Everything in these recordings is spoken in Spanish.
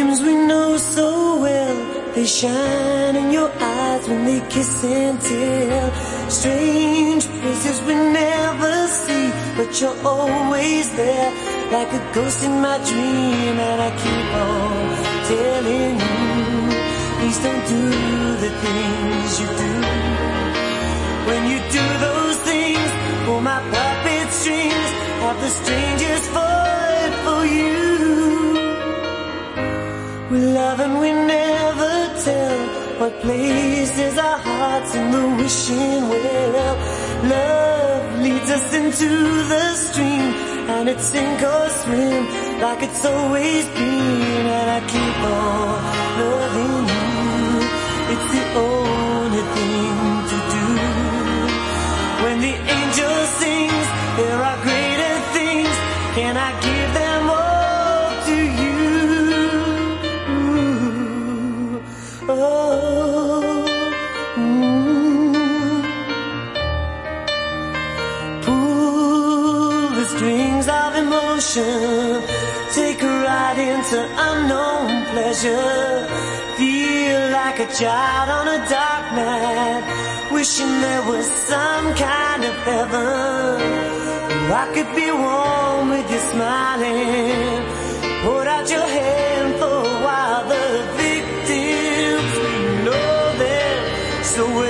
victims we know so well They shine in your eyes when they kiss and tell. Strange places we never see But you're always there. Like a ghost in my dream And I keep on telling you. Please don't do the things you do. When you do those things Pull my puppet strings Have the strangest void for you. We love and we never tell what places our hearts in the wishing well. Love leads us into the stream and it sink or swim like it's always been. And I keep on loving you. It's the only thing to do. When the angel sings, there are great danger. Feel like a child on a dark night, wishing there was some kind of heaven. I could be warm with you smiling. put out your hand for a while. The victims, we know them so well.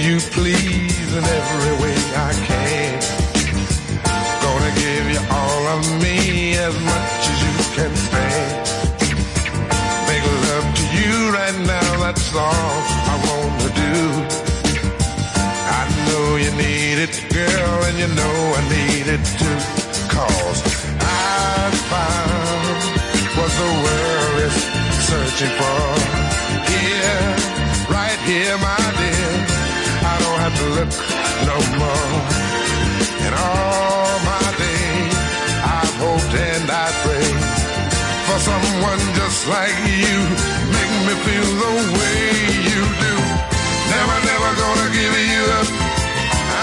You please in every way I can. Gonna give you all of me as much as you can stand. Make love to you right now, that's all I wanna do. I know you need it, girl, and you know I need it too. Cause I found what the world is searching for. Here, right here, my look no more. And all my days, I've hoped and I prayed for someone just like you. Make me feel the way you do. Never, never gonna give you up.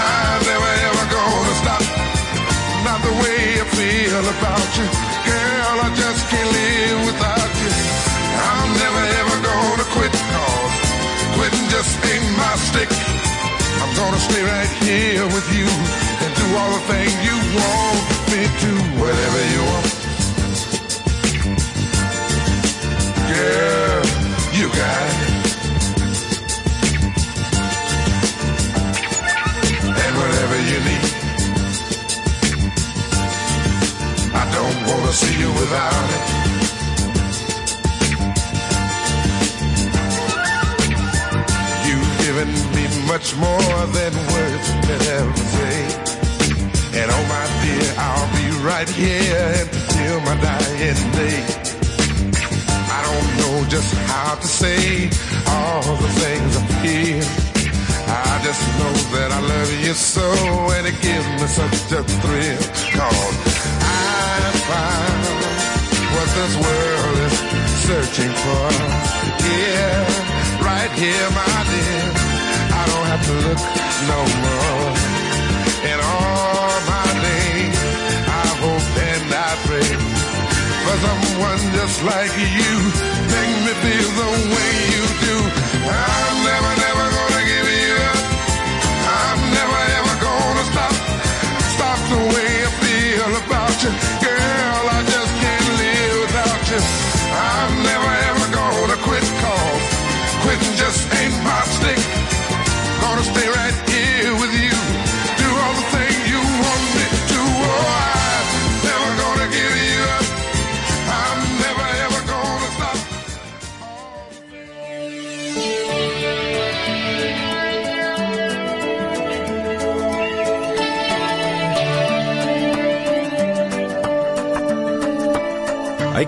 I'm never ever gonna stop. Not the way I feel about you. Girl, I just can't live without you. I'm never ever gonna quit cause quitting just ain't my stick. Gonna stay right here with you and do all the things you want me to, whatever you want. Girl, you got it. And whatever you need. I don't wanna see you without it. Much more than words can ever say. And oh my dear, I'll be right here until my dying day. I don't know just how to say all the things I feel. I just know that I love you so and it gives me such a thrill. Cause I found what this world is searching for. Yeah, right here, my dear. Don't to look no more. In all my days, I hope and I pray for someone just like you. Make me feel the way you do. I'm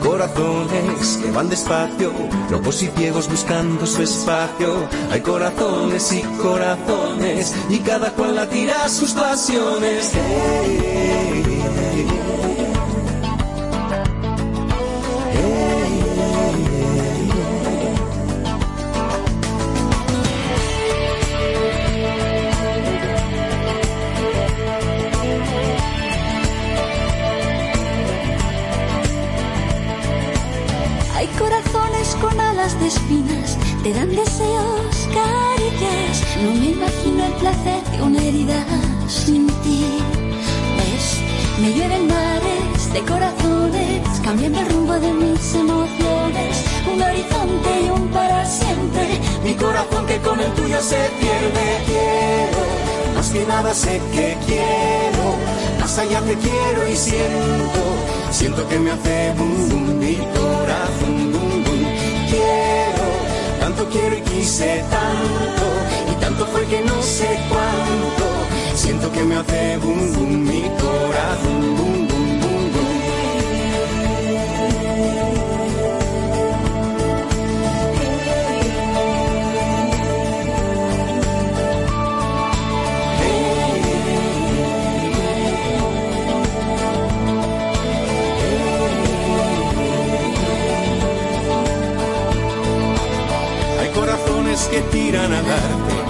Corazones que van despacio, locos y ciegos buscando su espacio. Hay corazones y corazones, y cada cual la tira a sus pasiones. Me llueven mares de corazones, cambiando el rumbo de mis emociones. Un horizonte y un para siempre. Mi corazón que con el tuyo se pierde. Quiero, más que nada sé que quiero. Más allá te quiero y siento. Siento que me hace boom boom mi corazón boom boom. Quiero, tanto quiero y quise tanto. Y tanto fue que no sé cuánto. Siento que me hace boom boom mi corazón boom boom boom boom. Hay corazones que tiran a darte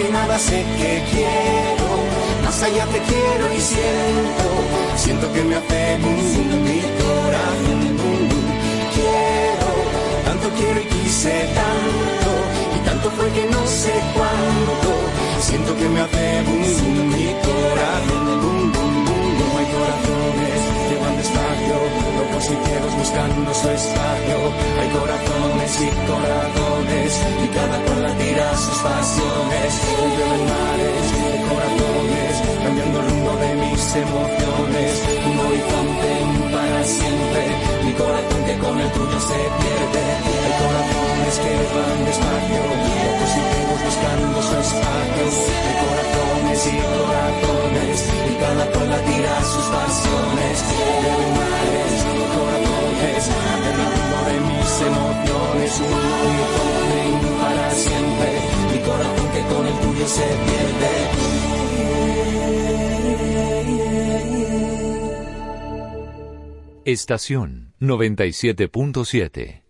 Que nada sé que quiero, más allá te quiero y siento, siento que me hace boom mi corazón. Quiero, tanto quiero y quise tanto, y tanto fue que no sé cuánto, siento que me hace boom boom mi corazón boom boom boom boom. Hay corazones despacio, locos y ciegos buscando su espacio. Hay corazones y corazones, y cada cual la tira a sus pasiones. Llueven mares de corazones, cambiando el rumbo de mis emociones. Un horizonte para siempre, mi corazón que con el tuyo se pierde. Hay corazones que van despacio, locos y ciegos buscando su espacio. Hay corazones y corazones, y cada cual la tira a sus pasiones. De mis emociones. Un para siempre, mi corazón que con el tuyo se pierde. Estación 97.7.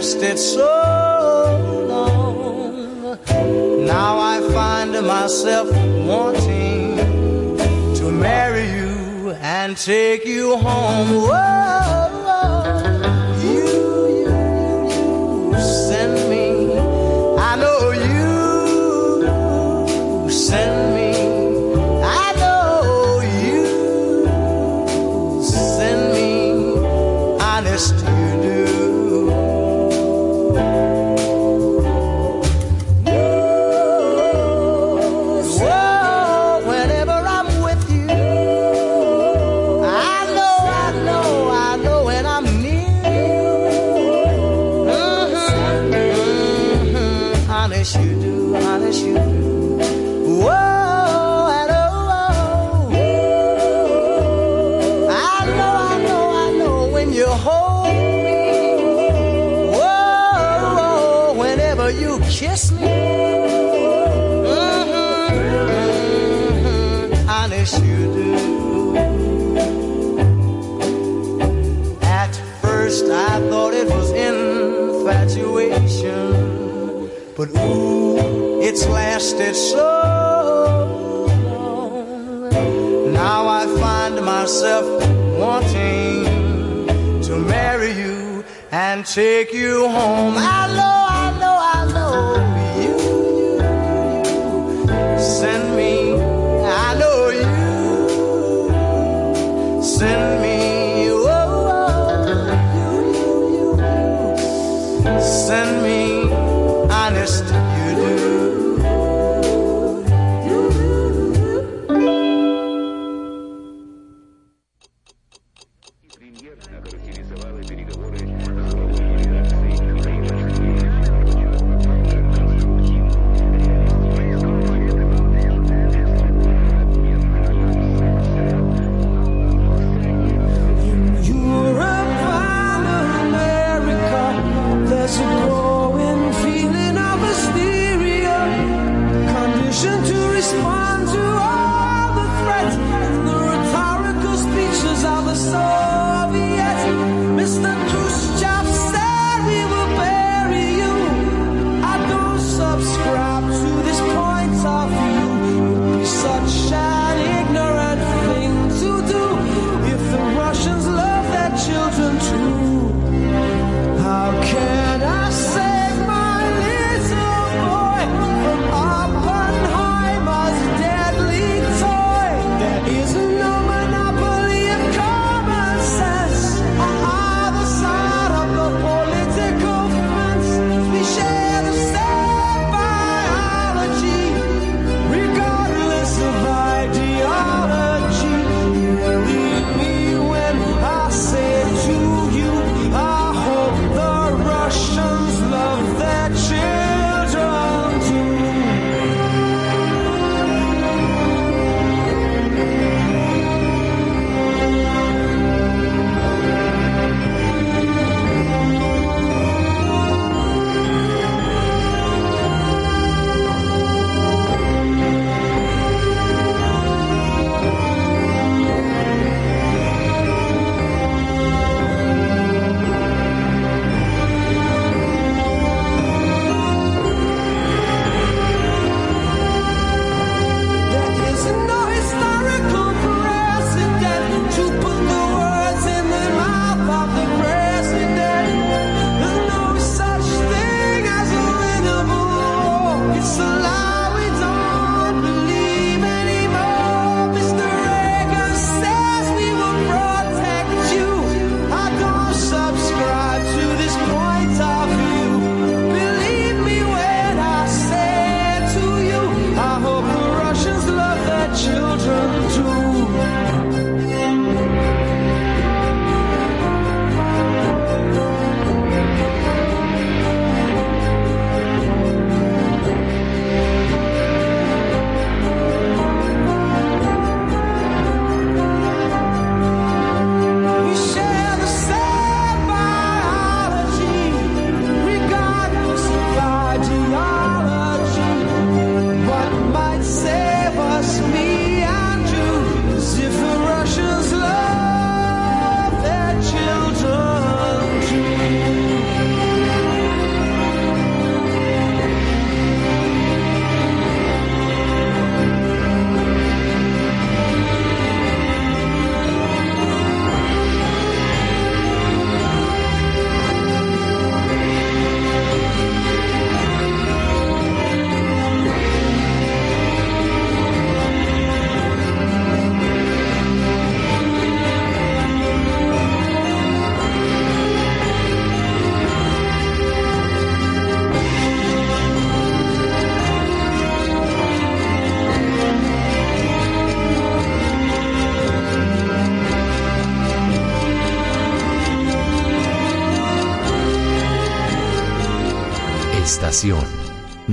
lasted so long. Now I find myself wanting to marry you and take you home. Whoa.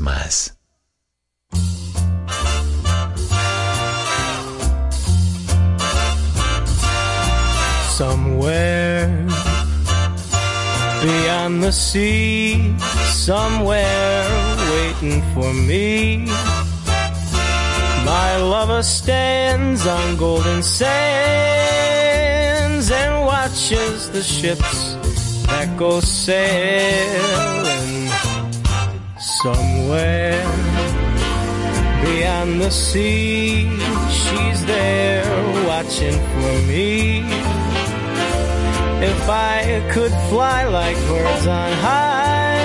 más. Somewhere beyond the sea, somewhere waiting for me. My lover stands on golden sands and watches the ships that go sailing See. She's there watching for me. If I could fly like birds on high,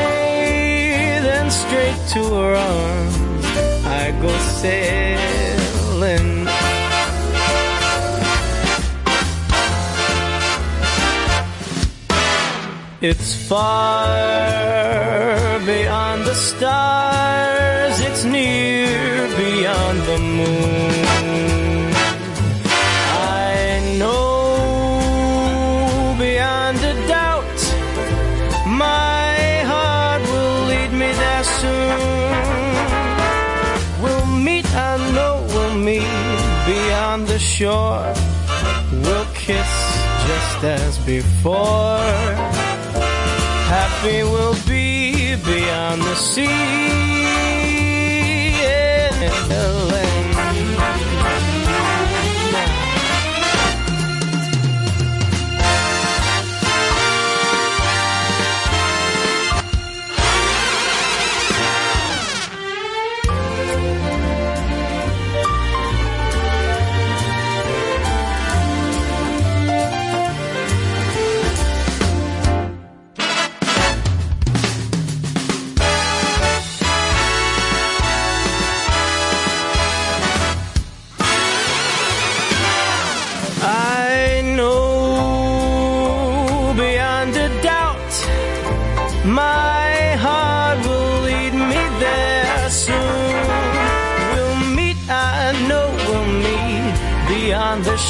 then straight to her arms I go sailing. It's far beyond the stars, it's near beyond the moon. I know beyond a doubt my heart will lead me there soon. We'll meet, I know we'll meet beyond the shore. We'll kiss just as before. Happy we'll be beyond the sea in the.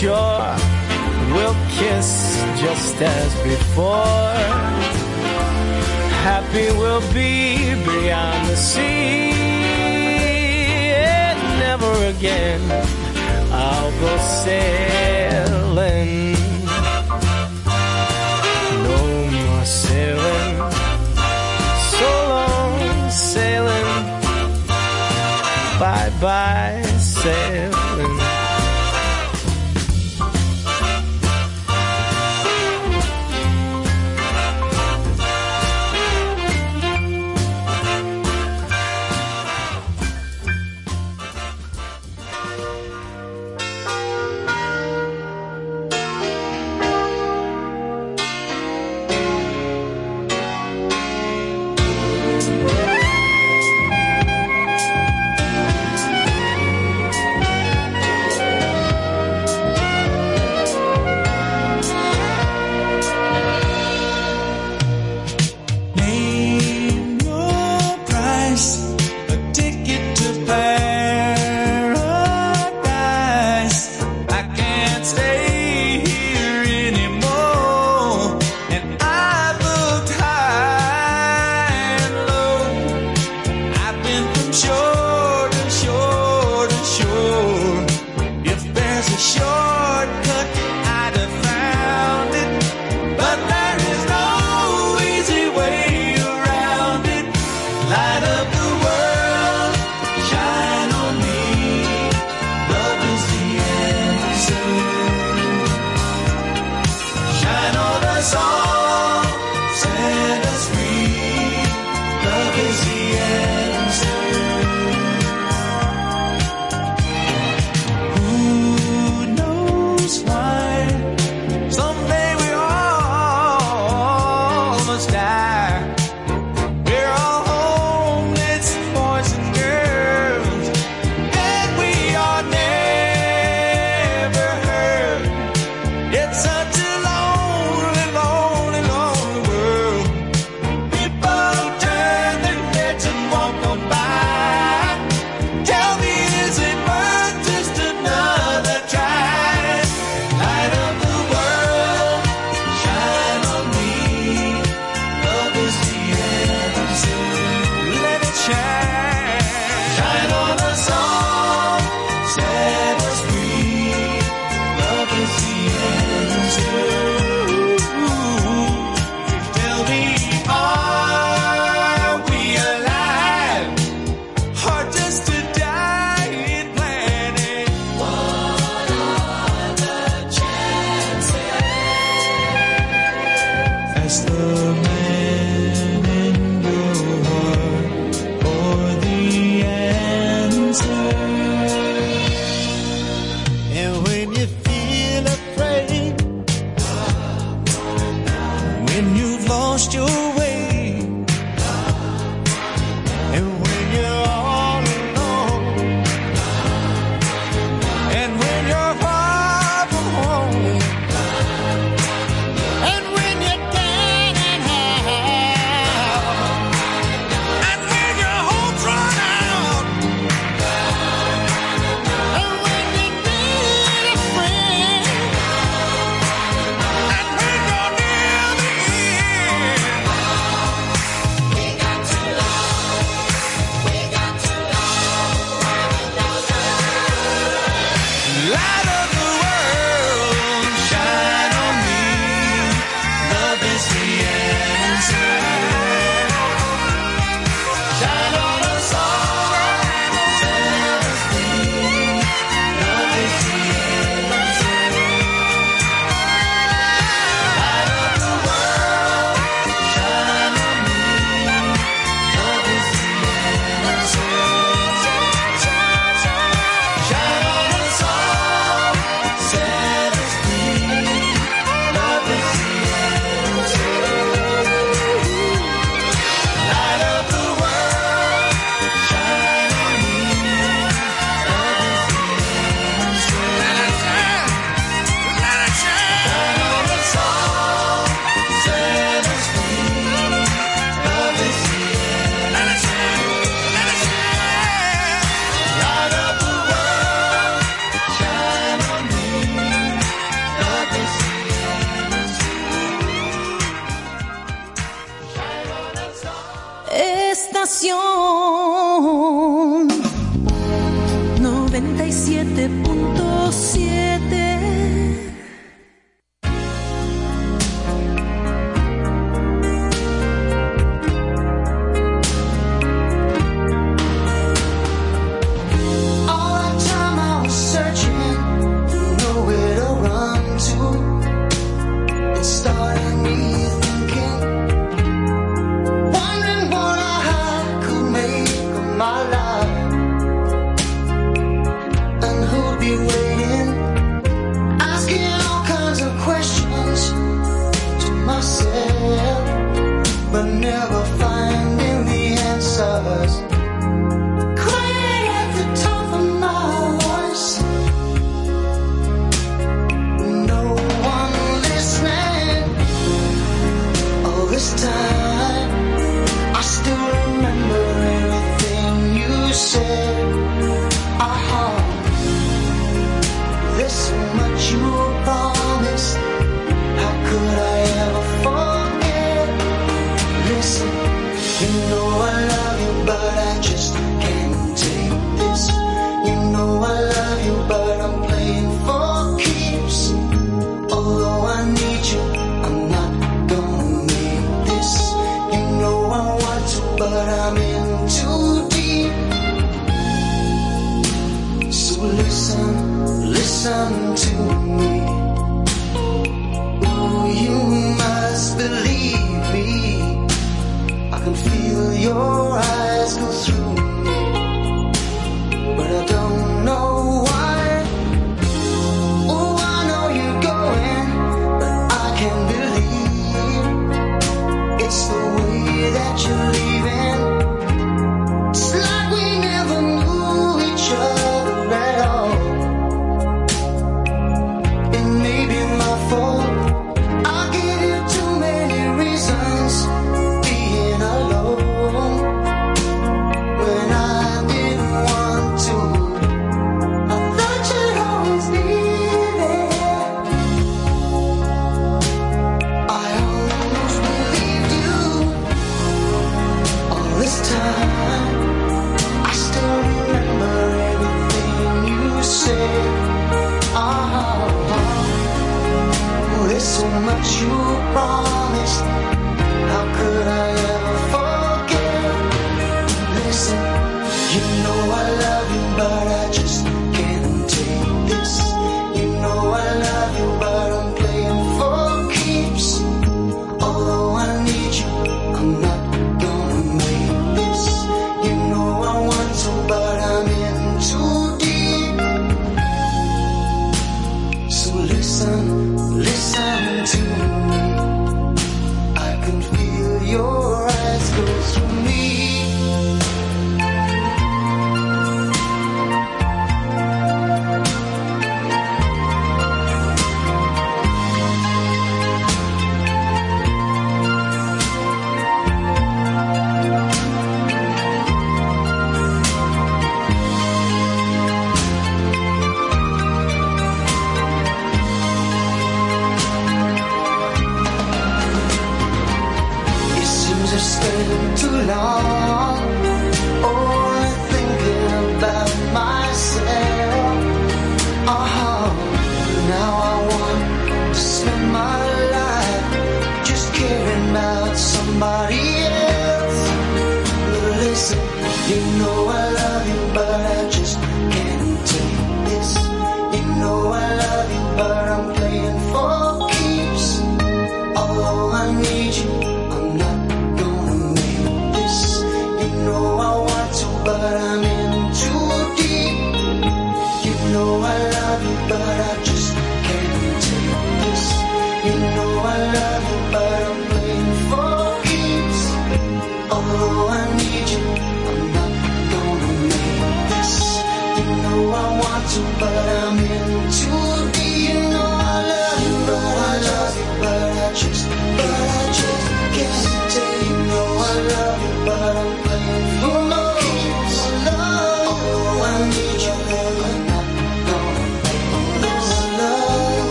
Shore. We'll kiss just as before. Happy we'll be beyond the sea. And never again I'll go sailing. No more sailing. So long sailing. Bye bye sailing.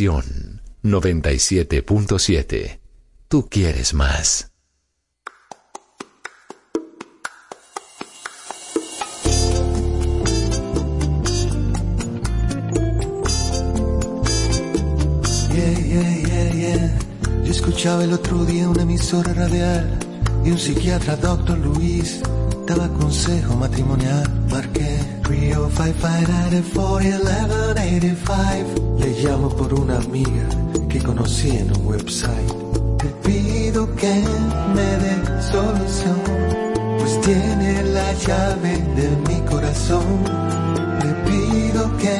Pasión 97.7. Tú quieres más. escuchaba el otro día una emisora radial y un psiquiatra, doctor Luis, daba consejo matrimonial. Marqué 305 Five le llamo por una amiga que conocí en un website. Te pido que me dé solución, pues tiene la llave de mi corazón. Te pido que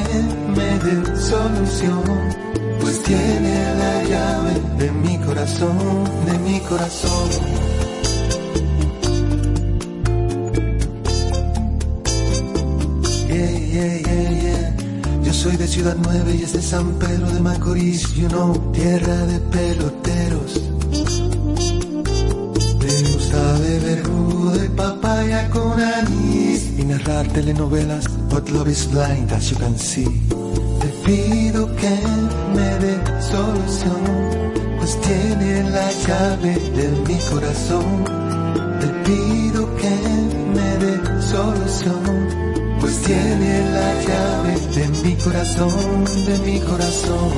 me dé solución, pues tiene la llave de mi corazón, de mi corazón. Soy de Ciudad Nueva y es de San Pedro de Macorís, you know, tierra de peloteros. Me gusta beber jugo de papaya con anís y narrar telenovelas, but love is blind as you can see. Te pido que me dé solución, pues tiene la llave de mi corazón. Te pido que me dé solución Jesús tiene la llave de mi corazón, de mi corazón.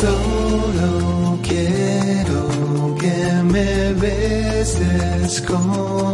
Solo quiero que me beses con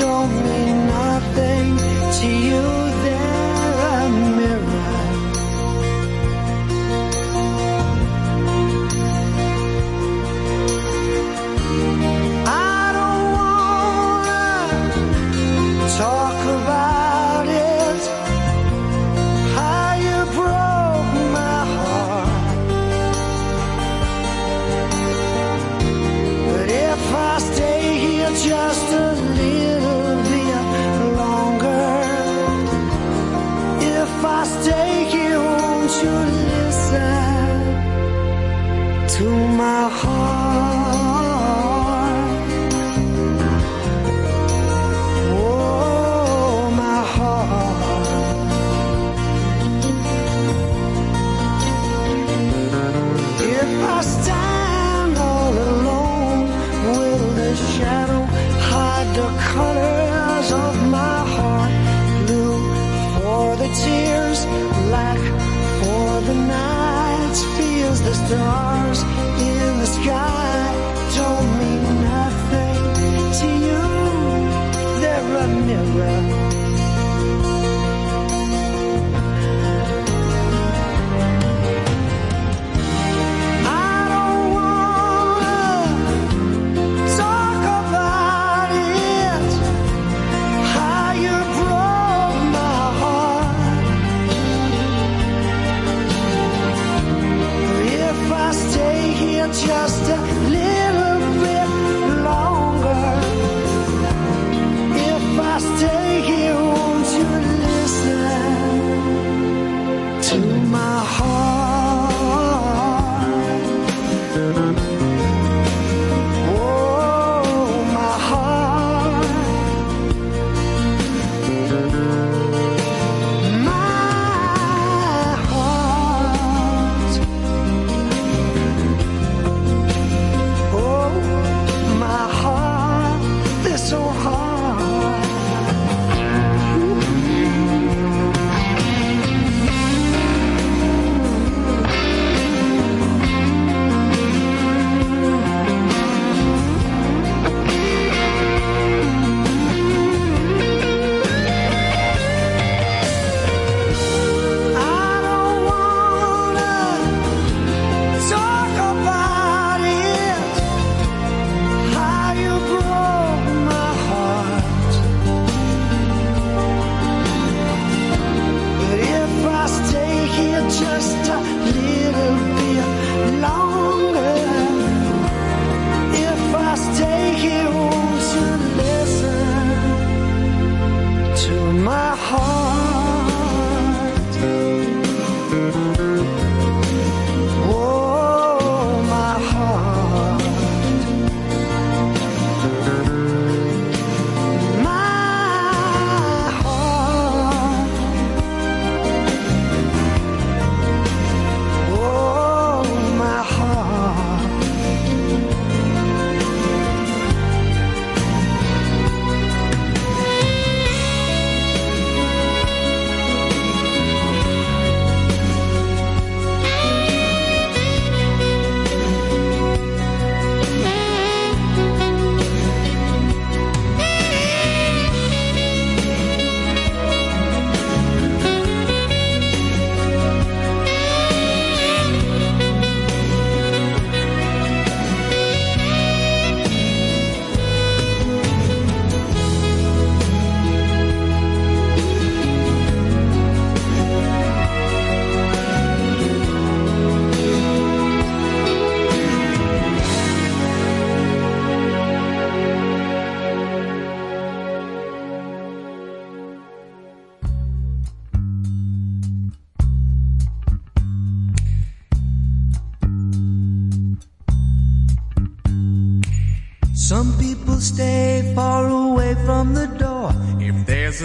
don't mean nothing to you.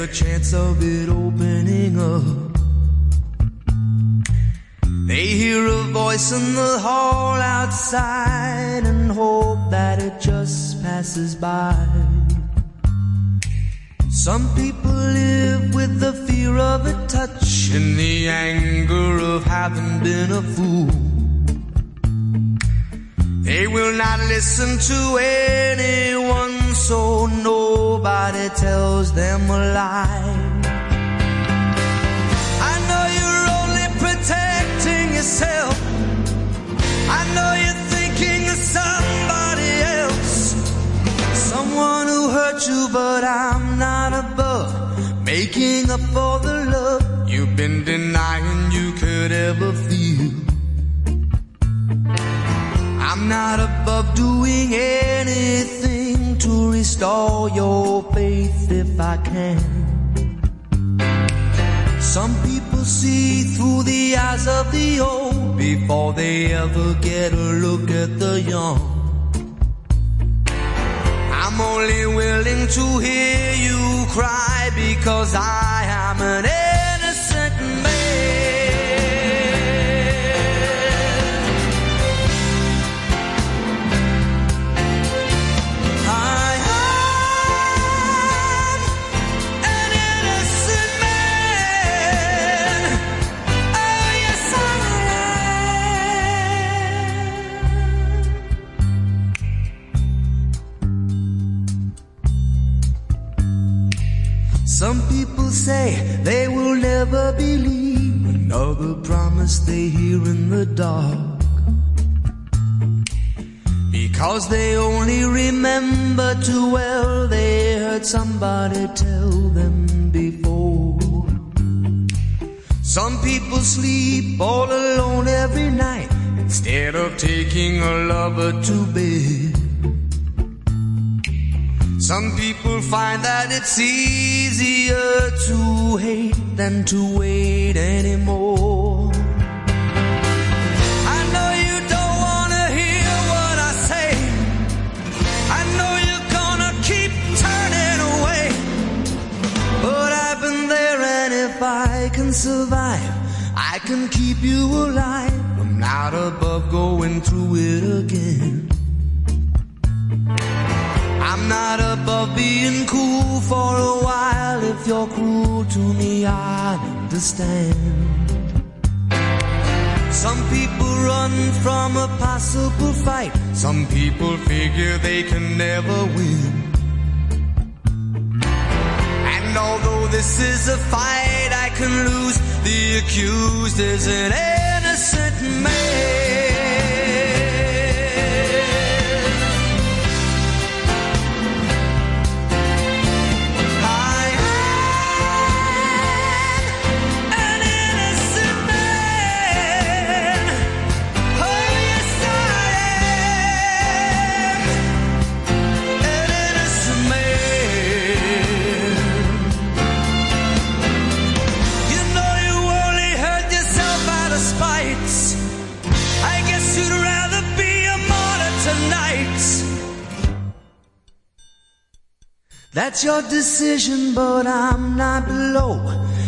a chance of it opening up. They hear a voice in the hall outside and hope that it just passes by. Some people live with the fear of a touch and the anger of having been a fool. They will not listen to anyone so nobody tells them a lie. I know you're only protecting yourself. I know you're thinking of somebody else, someone who hurt you, but I'm not above making up for the love you've been denying you could ever feel. I'm not above doing anything to restore your faith if I can. Some people see through the eyes of the old before they ever get a look at the young. I'm only willing to hear you cry because I am an say they will never believe another promise they hear in the dark. Because they only remember too well they heard somebody tell them before. Some people sleep all alone every night instead of taking a lover to bed. Some people find that it's easier to hate than to wait anymore. I know you don't wanna hear what I say. I know you're gonna keep turning away. But I've been there and if I can survive, I can keep you alive. I'm not above going through it again. I'm not above being cool for a while. If you're cruel to me, I understand. Some people run from a possible fight. Some people figure they can never win. And although this is a fight I can lose, the accused is an innocent man. That's your decision, but I'm not below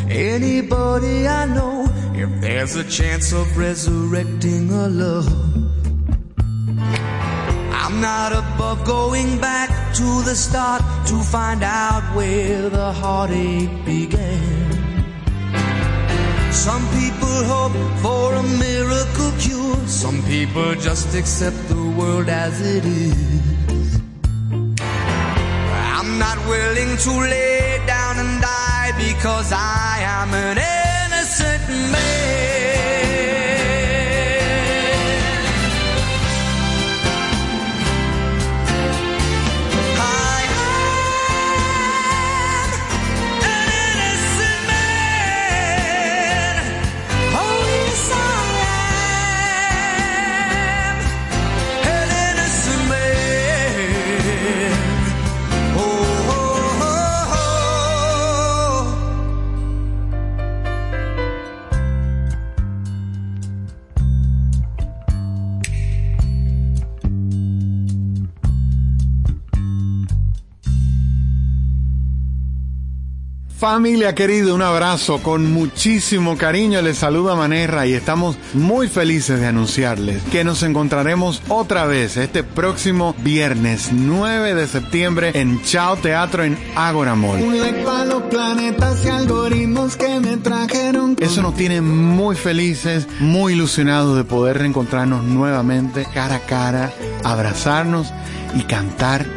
anybody I know. If there's a chance of resurrecting a love, I'm not above going back to the start to find out where the heartache began. Some people hope for a miracle cure. Some people just accept the world as it is. Willing to lay down and die because I am an innocent man. Familia querida, un abrazo con muchísimo cariño. Les saluda Manerra y estamos muy felices de anunciarles que nos encontraremos otra vez este próximo viernes 9 de septiembre en Chao Teatro en Agora Mall. Un like para los planetas y algoritmos que me trajeron. Eso nos tiene muy felices, muy ilusionados de poder reencontrarnos nuevamente cara a cara, abrazarnos y cantar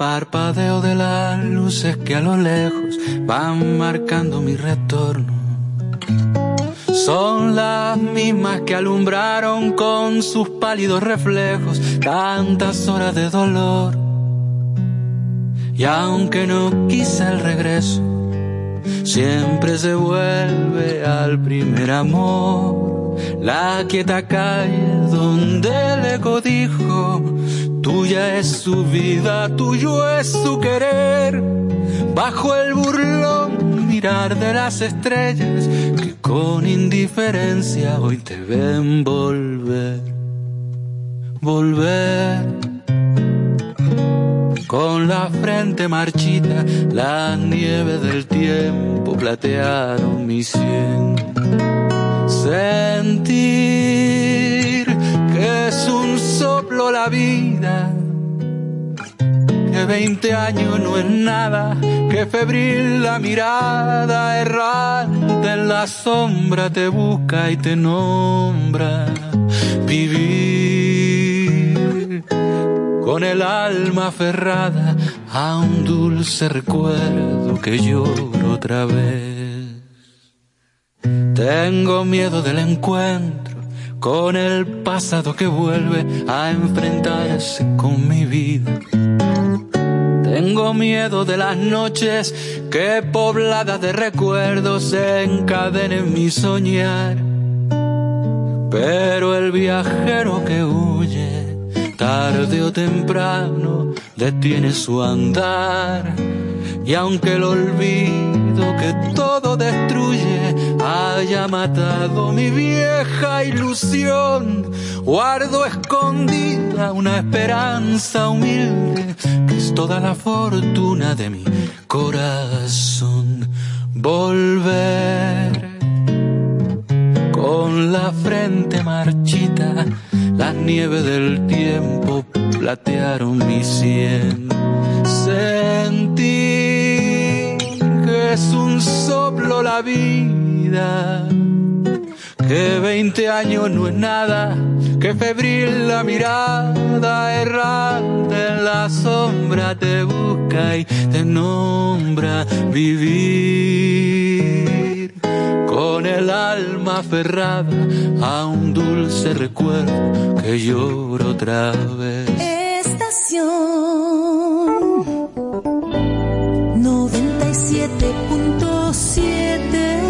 parpadeo de las luces que a lo lejos van marcando mi retorno. Son las mismas que alumbraron con sus pálidos reflejos tantas horas de dolor. Y aunque no quise el regreso, siempre se vuelve al primer amor. La quieta calle donde el eco dijo, tuya es su vida, tuyo es su querer. Bajo el burlón mirar de las estrellas que con indiferencia hoy te ven volver, volver. Con la frente marchita, la nieve del tiempo platearon mi sien. La vida, que veinte años no es nada, que febril la mirada errante en la sombra te busca y te nombra. Vivir con el alma aferrada a un dulce recuerdo que lloro otra vez. Tengo miedo del encuentro con el pasado que vuelve a enfrentarse con mi vida. Tengo miedo de las noches que pobladas de recuerdos encadenen mi soñar. Pero el viajero que huye, tarde o temprano, detiene su andar. Y aunque el olvido que todo destruye haya matado mi vieja ilusión, guardo escondida una esperanza humilde que es toda la fortuna de mi corazón. Volver con la frente marchita, las nieves del tiempo platearon mi sien. Sentir que es un soplo la vida, que veinte años no es nada, que febril la mirada errante en la sombra te busca y te nombra vivir con el alma aferrada a un dulce recuerdo que lloro otra vez. Estación 97.7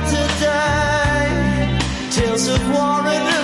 Today, tales of war and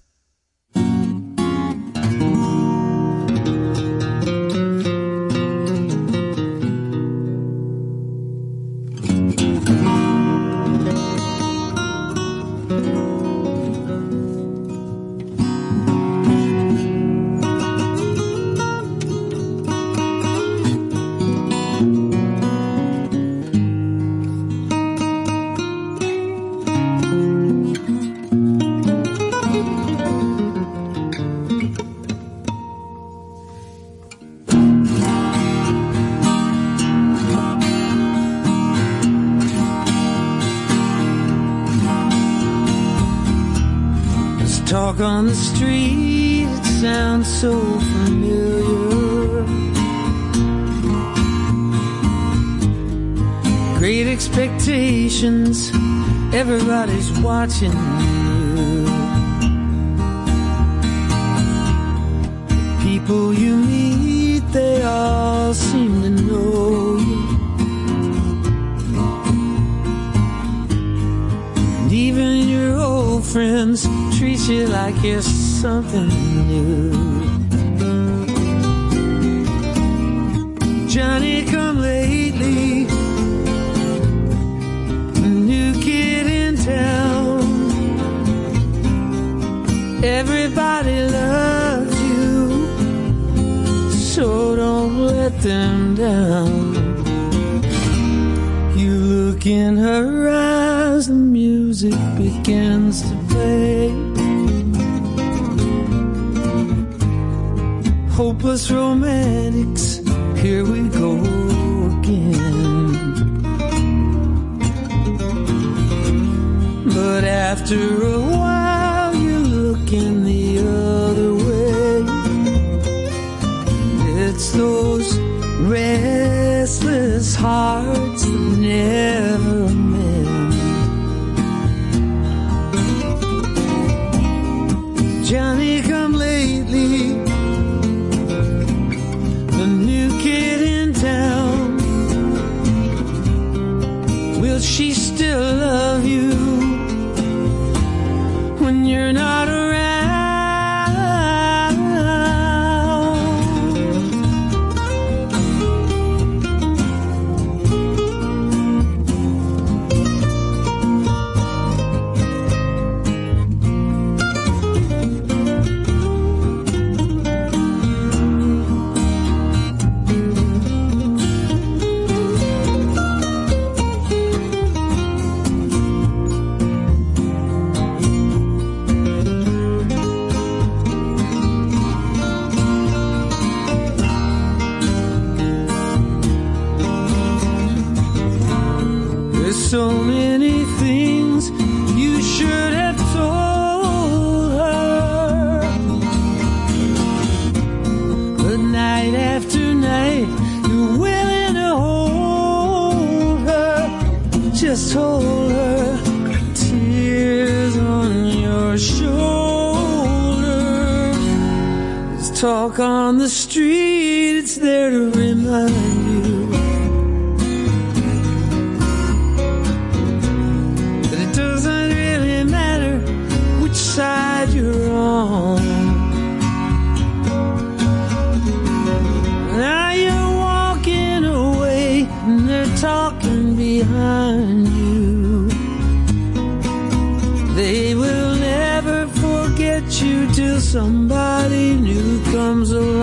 Somebody new comes along.